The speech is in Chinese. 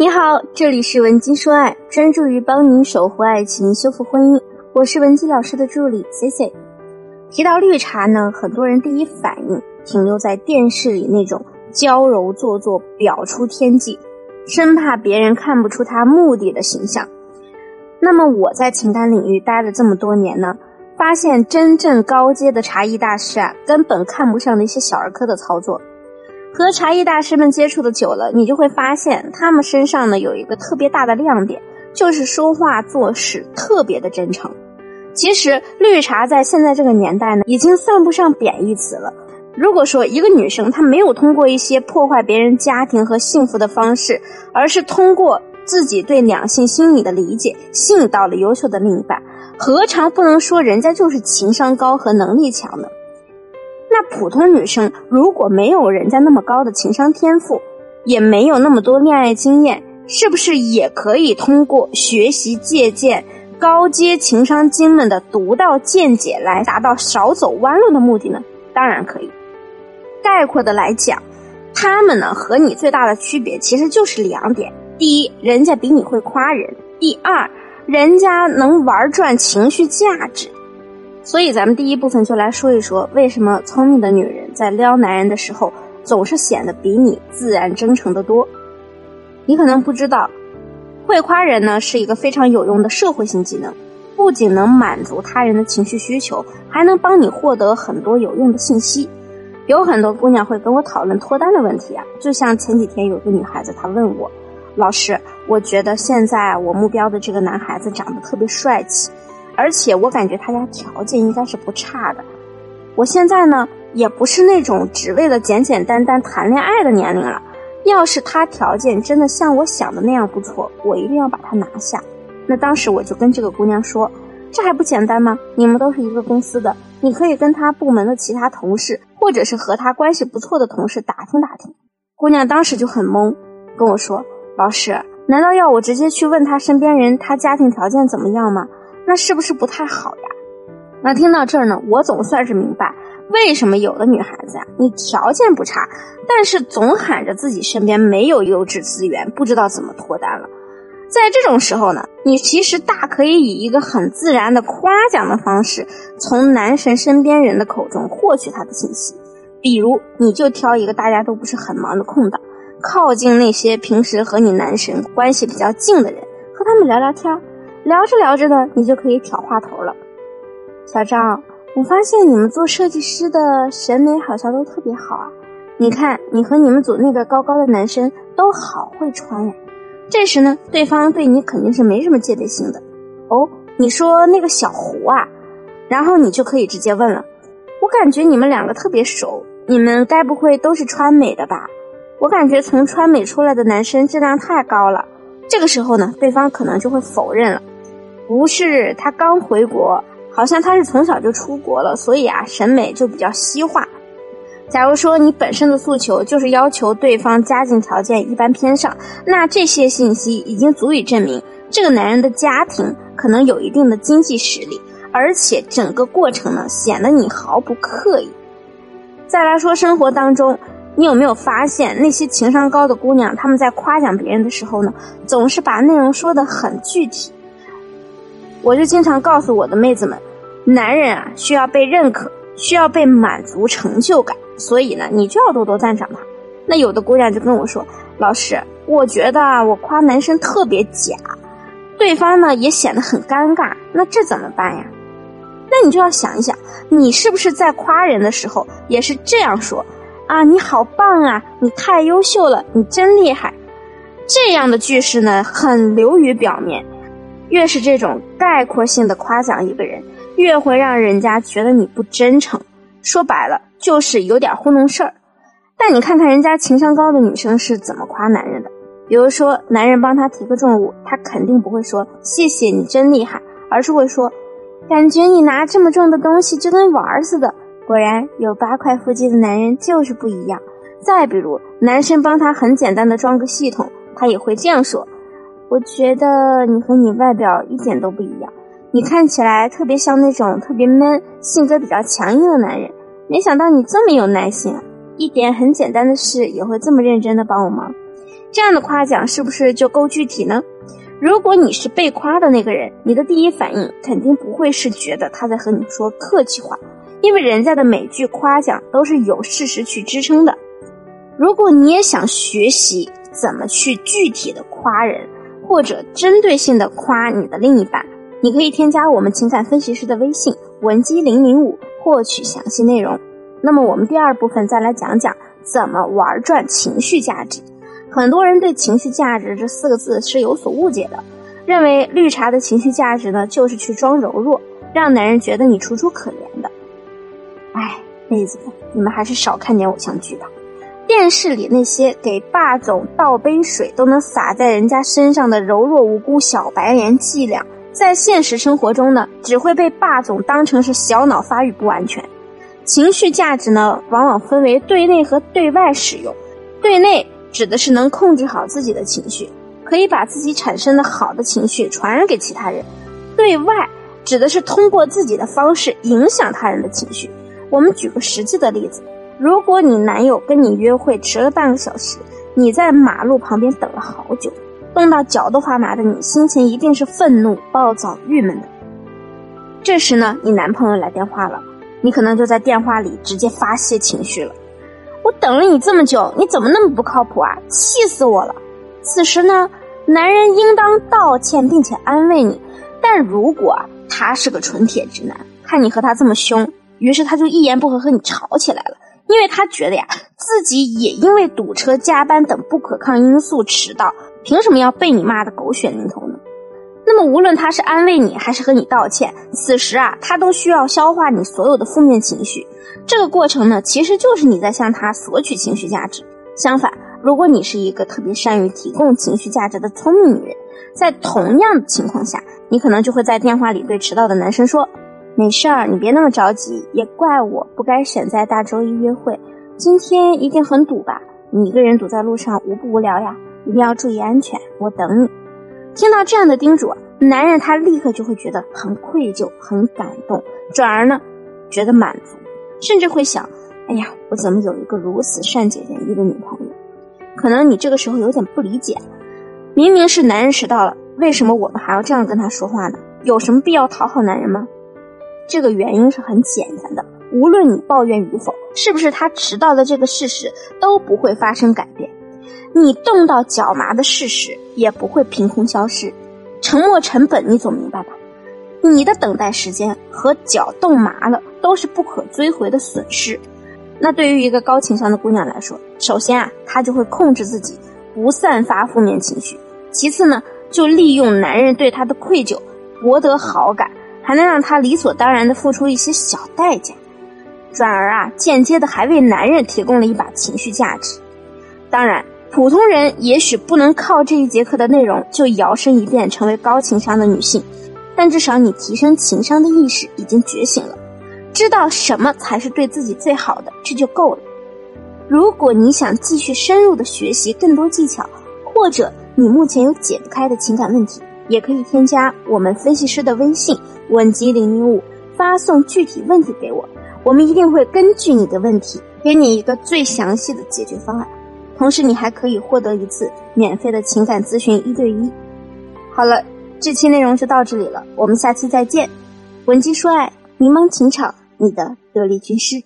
你好，这里是文姬说爱，专注于帮您守护爱情、修复婚姻。我是文姬老师的助理 C C。提到绿茶呢，很多人第一反应停留在电视里那种娇柔做作、表出天际，生怕别人看不出他目的的形象。那么我在情感领域待了这么多年呢，发现真正高阶的茶艺大师啊，根本看不上那些小儿科的操作。和茶艺大师们接触的久了，你就会发现他们身上呢有一个特别大的亮点，就是说话做事特别的真诚。其实绿茶在现在这个年代呢，已经算不上贬义词了。如果说一个女生她没有通过一些破坏别人家庭和幸福的方式，而是通过自己对两性心理的理解，吸引到了优秀的另一半，何尝不能说人家就是情商高和能力强呢？那普通女生如果没有人家那么高的情商天赋，也没有那么多恋爱经验，是不是也可以通过学习借鉴高阶情商精们的独到见解来达到少走弯路的目的呢？当然可以。概括的来讲，他们呢和你最大的区别其实就是两点：第一，人家比你会夸人；第二，人家能玩转情绪价值。所以，咱们第一部分就来说一说，为什么聪明的女人在撩男人的时候，总是显得比你自然真诚的多。你可能不知道，会夸人呢是一个非常有用的社会性技能，不仅能满足他人的情绪需求，还能帮你获得很多有用的信息。有很多姑娘会跟我讨论脱单的问题啊，就像前几天有个女孩子，她问我，老师，我觉得现在我目标的这个男孩子长得特别帅气。而且我感觉他家条件应该是不差的，我现在呢也不是那种只为了简简单单谈恋爱的年龄了。要是他条件真的像我想的那样不错，我一定要把他拿下。那当时我就跟这个姑娘说：“这还不简单吗？你们都是一个公司的，你可以跟他部门的其他同事，或者是和他关系不错的同事打听打听。”姑娘当时就很懵，跟我说：“老师，难道要我直接去问他身边人，他家庭条件怎么样吗？”那是不是不太好呀？那听到这儿呢，我总算是明白为什么有的女孩子呀，你条件不差，但是总喊着自己身边没有优质资源，不知道怎么脱单了。在这种时候呢，你其实大可以以一个很自然的夸奖的方式，从男神身边人的口中获取他的信息。比如，你就挑一个大家都不是很忙的空档，靠近那些平时和你男神关系比较近的人，和他们聊聊天。聊着聊着呢，你就可以挑话头了。小张，我发现你们做设计师的审美好像都特别好啊！你看，你和你们组那个高高的男生都好会穿呀。这时呢，对方对你肯定是没什么戒备心的。哦，你说那个小胡啊，然后你就可以直接问了。我感觉你们两个特别熟，你们该不会都是川美的吧？我感觉从川美出来的男生质量太高了。这个时候呢，对方可能就会否认了。不是他刚回国，好像他是从小就出国了，所以啊，审美就比较西化。假如说你本身的诉求就是要求对方家境条件一般偏上，那这些信息已经足以证明这个男人的家庭可能有一定的经济实力，而且整个过程呢显得你毫不刻意。再来说生活当中，你有没有发现那些情商高的姑娘，她们在夸奖别人的时候呢，总是把内容说的很具体。我就经常告诉我的妹子们，男人啊需要被认可，需要被满足成就感，所以呢，你就要多多赞赏他。那有的姑娘就跟我说，老师，我觉得我夸男生特别假，对方呢也显得很尴尬，那这怎么办呀？那你就要想一想，你是不是在夸人的时候也是这样说啊？你好棒啊，你太优秀了，你真厉害。这样的句式呢，很流于表面。越是这种概括性的夸奖一个人，越会让人家觉得你不真诚。说白了，就是有点糊弄事儿。但你看看人家情商高的女生是怎么夸男人的。比如说，男人帮她提个重物，她肯定不会说“谢谢你真厉害”，而是会说：“感觉你拿这么重的东西就跟玩儿似的。”果然，有八块腹肌的男人就是不一样。再比如，男生帮她很简单的装个系统，他也会这样说。我觉得你和你外表一点都不一样，你看起来特别像那种特别 man、性格比较强硬的男人。没想到你这么有耐心，一点很简单的事也会这么认真的帮我忙。这样的夸奖是不是就够具体呢？如果你是被夸的那个人，你的第一反应肯定不会是觉得他在和你说客气话，因为人家的每句夸奖都是有事实去支撑的。如果你也想学习怎么去具体的夸人，或者针对性的夸你的另一半，你可以添加我们情感分析师的微信文姬零零五，获取详细内容。那么我们第二部分再来讲讲怎么玩转情绪价值。很多人对情绪价值这四个字是有所误解的，认为绿茶的情绪价值呢，就是去装柔弱，让男人觉得你楚楚可怜的。哎，妹子们，你们还是少看点偶像剧吧。电视里那些给霸总倒杯水都能洒在人家身上的柔弱无辜小白莲伎俩，在现实生活中呢，只会被霸总当成是小脑发育不完全。情绪价值呢，往往分为对内和对外使用，对内。指的是能控制好自己的情绪，可以把自己产生的好的情绪传染给其他人；对外指的是通过自己的方式影响他人的情绪。我们举个实际的例子：如果你男友跟你约会迟了半个小时，你在马路旁边等了好久，冻到脚都发麻的你，心情一定是愤怒、暴躁、郁闷的。这时呢，你男朋友来电话了，你可能就在电话里直接发泄情绪了。我等了你这么久，你怎么那么不靠谱啊！气死我了！此时呢，男人应当道歉并且安慰你。但如果他是个纯铁直男，看你和他这么凶，于是他就一言不合和你吵起来了，因为他觉得呀，自己也因为堵车、加班等不可抗因素迟到，凭什么要被你骂的狗血淋头呢？那么，无论他是安慰你还是和你道歉，此时啊，他都需要消化你所有的负面情绪。这个过程呢，其实就是你在向他索取情绪价值。相反，如果你是一个特别善于提供情绪价值的聪明女人，在同样的情况下，你可能就会在电话里对迟到的男生说：“没事儿，你别那么着急，也怪我不该选在大周一约会。今天一定很堵吧？你一个人堵在路上无不无聊呀？一定要注意安全，我等你。”听到这样的叮嘱，男人他立刻就会觉得很愧疚、很感动，转而呢，觉得满足。甚至会想，哎呀，我怎么有一个如此善解人意的女朋友？可能你这个时候有点不理解，明明是男人迟到了，为什么我们还要这样跟他说话呢？有什么必要讨好男人吗？这个原因是很简单的，无论你抱怨与否，是不是他迟到的这个事实都不会发生改变，你冻到脚麻的事实也不会凭空消失，沉没成本你总明白吧？你的等待时间和脚冻麻了都是不可追回的损失。那对于一个高情商的姑娘来说，首先啊，她就会控制自己不散发负面情绪；其次呢，就利用男人对她的愧疚博得好感，还能让他理所当然的付出一些小代价，转而啊，间接的还为男人提供了一把情绪价值。当然，普通人也许不能靠这一节课的内容就摇身一变成为高情商的女性。但至少你提升情商的意识已经觉醒了，知道什么才是对自己最好的，这就够了。如果你想继续深入的学习更多技巧，或者你目前有解不开的情感问题，也可以添加我们分析师的微信稳基零零五，发送具体问题给我，我们一定会根据你的问题给你一个最详细的解决方案。同时，你还可以获得一次免费的情感咨询一对一。好了。这期内容就到这里了，我们下期再见。文姬说爱，迷茫情场，你的得力军师。